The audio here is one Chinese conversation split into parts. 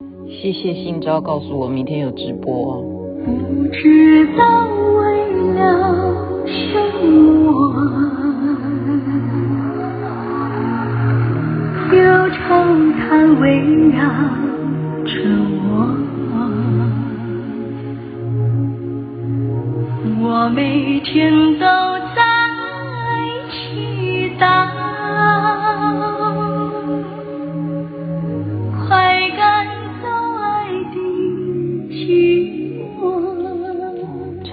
谢谢新招告诉我明天有直播。不知道为了什么，忧愁它围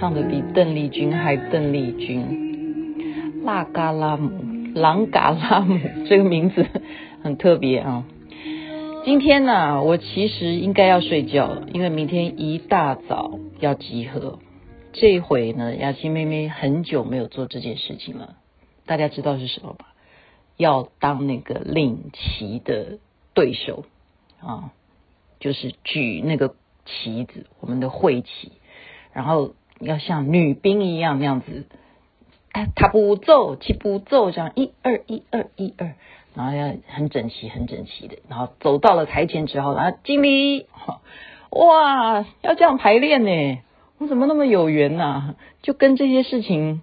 唱的比邓丽君还邓丽君，拉嘎拉姆，朗嘎拉姆 这个名字 很特别啊。今天呢，我其实应该要睡觉了，因为明天一大早要集合。这一回呢，雅琪妹妹很久没有做这件事情了。大家知道是什么吧？要当那个领旗的对手啊，就是举那个旗子，我们的会旗，然后。要像女兵一样那样子，哎，踏步走，齐步走，这样一二一二一二，然后要很整齐很整齐的，然后走到了台前之后，然后敬礼，哇，要这样排练呢，我怎么那么有缘呐？就跟这些事情，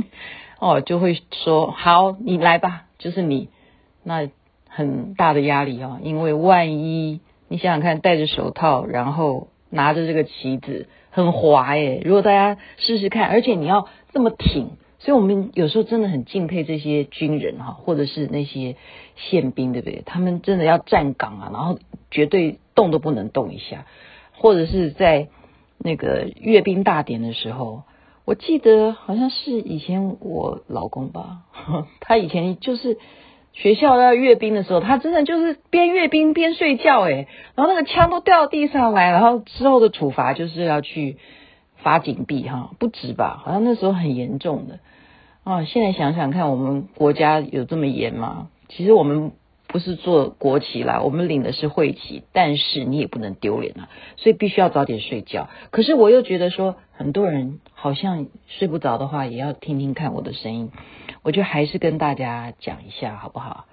哦，就会说好，你来吧，就是你，那很大的压力哦，因为万一你想想看，戴着手套，然后拿着这个旗子。很滑耶！如果大家试试看，而且你要这么挺，所以我们有时候真的很敬佩这些军人哈，或者是那些宪兵，对不对？他们真的要站岗啊，然后绝对动都不能动一下，或者是在那个阅兵大典的时候，我记得好像是以前我老公吧，他以前就是。学校要阅兵的时候，他真的就是边阅兵边睡觉诶，然后那个枪都掉到地上来，然后之后的处罚就是要去罚警币哈，不止吧？好像那时候很严重的啊。现在想想看，我们国家有这么严吗？其实我们不是做国旗啦，我们领的是会旗，但是你也不能丢脸啊，所以必须要早点睡觉。可是我又觉得说，很多人好像睡不着的话，也要听听看我的声音。我就还是跟大家讲一下好不好？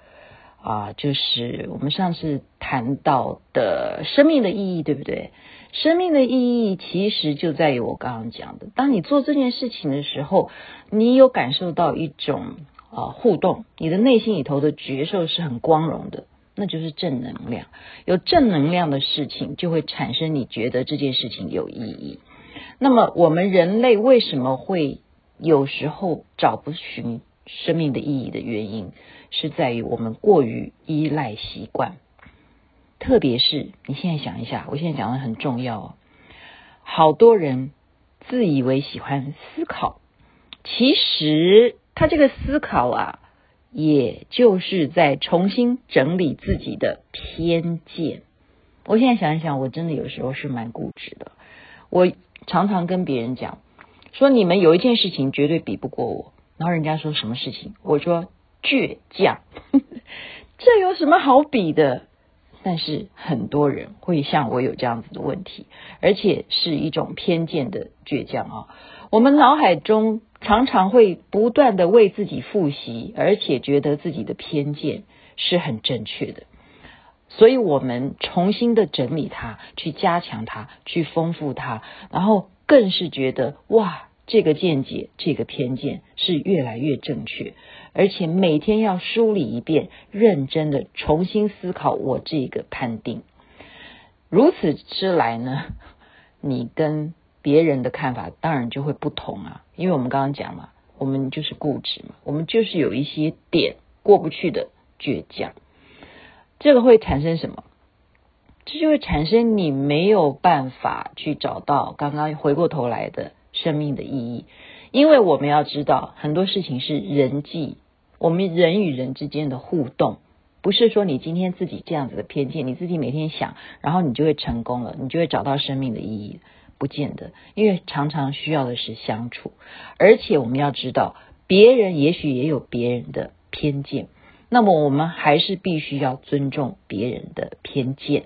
啊，就是我们上次谈到的生命的意义，对不对？生命的意义其实就在于我刚刚讲的，当你做这件事情的时候，你有感受到一种啊互动，你的内心里头的觉受是很光荣的，那就是正能量。有正能量的事情，就会产生你觉得这件事情有意义。那么我们人类为什么会有时候找不寻？生命的意义的原因是在于我们过于依赖习惯，特别是你现在想一下，我现在讲的很重要哦。好多人自以为喜欢思考，其实他这个思考啊，也就是在重新整理自己的偏见。我现在想一想，我真的有时候是蛮固执的。我常常跟别人讲，说你们有一件事情绝对比不过我。然后人家说什么事情，我说倔强，这有什么好比的？但是很多人会像我有这样子的问题，而且是一种偏见的倔强啊。我们脑海中常常会不断的为自己复习，而且觉得自己的偏见是很正确的，所以我们重新的整理它，去加强它，去丰富它，然后更是觉得哇。这个见解，这个偏见是越来越正确，而且每天要梳理一遍，认真的重新思考我这个判定。如此之来呢，你跟别人的看法当然就会不同啊，因为我们刚刚讲嘛，我们就是固执嘛，我们就是有一些点过不去的倔强。这个会产生什么？这就会产生你没有办法去找到刚刚回过头来的。生命的意义，因为我们要知道很多事情是人际，我们人与人之间的互动，不是说你今天自己这样子的偏见，你自己每天想，然后你就会成功了，你就会找到生命的意义，不见得，因为常常需要的是相处，而且我们要知道，别人也许也有别人的偏见，那么我们还是必须要尊重别人的偏见，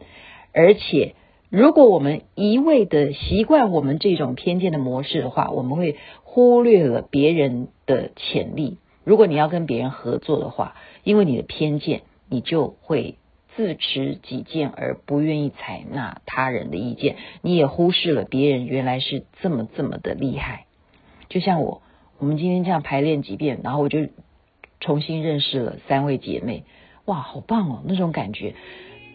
而且。如果我们一味的习惯我们这种偏见的模式的话，我们会忽略了别人的潜力。如果你要跟别人合作的话，因为你的偏见，你就会自持己见而不愿意采纳他人的意见，你也忽视了别人原来是这么这么的厉害。就像我，我们今天这样排练几遍，然后我就重新认识了三位姐妹，哇，好棒哦，那种感觉，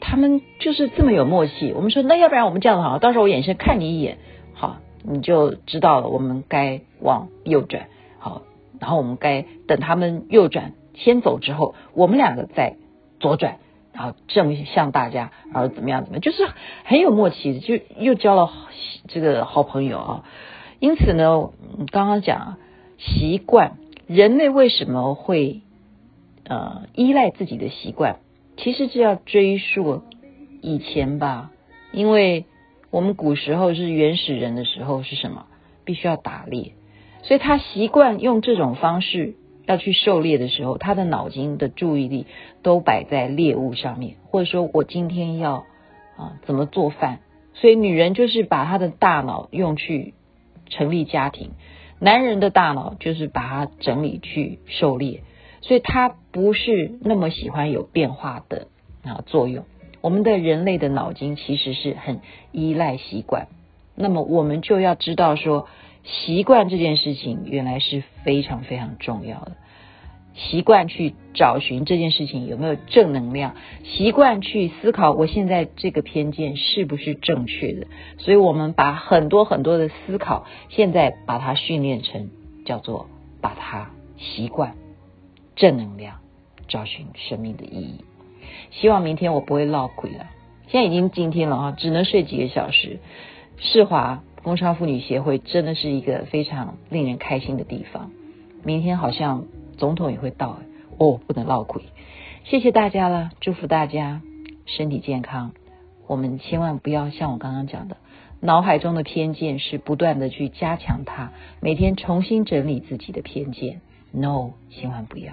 她们就是这么有默契。我们说，那要不然我们这样子好，到时候我眼神看你一眼，好，你就知道了，我们该往右转，好，然后我们该等他们右转先走之后，我们两个再左转，然后正向大家，然后怎么样怎么样，就是很有默契，就又交了这个好朋友啊。因此呢，刚刚讲习惯，人类为什么会呃依赖自己的习惯？其实这要追溯以前吧，因为我们古时候是原始人的时候是什么？必须要打猎，所以他习惯用这种方式要去狩猎的时候，他的脑筋的注意力都摆在猎物上面，或者说我今天要啊怎么做饭？所以女人就是把她的大脑用去。成立家庭，男人的大脑就是把它整理去狩猎，所以他不是那么喜欢有变化的啊作用。我们的人类的脑筋其实是很依赖习惯，那么我们就要知道说，习惯这件事情原来是非常非常重要的。习惯去找寻这件事情有没有正能量，习惯去思考我现在这个偏见是不是正确的，所以我们把很多很多的思考，现在把它训练成叫做把它习惯正能量，找寻生命的意义。希望明天我不会落鬼了，现在已经今天了啊，只能睡几个小时。世华工商妇女协会真的是一个非常令人开心的地方，明天好像。总统也会到哦，不能落亏。谢谢大家了，祝福大家身体健康。我们千万不要像我刚刚讲的，脑海中的偏见是不断的去加强它，每天重新整理自己的偏见。No，千万不要。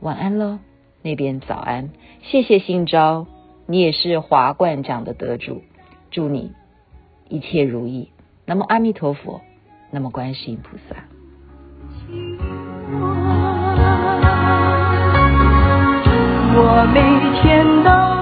晚安喽，那边早安。谢谢新招，你也是华冠奖的得主，祝你一切如意。那么阿弥陀佛，那么观世音菩萨。我每天都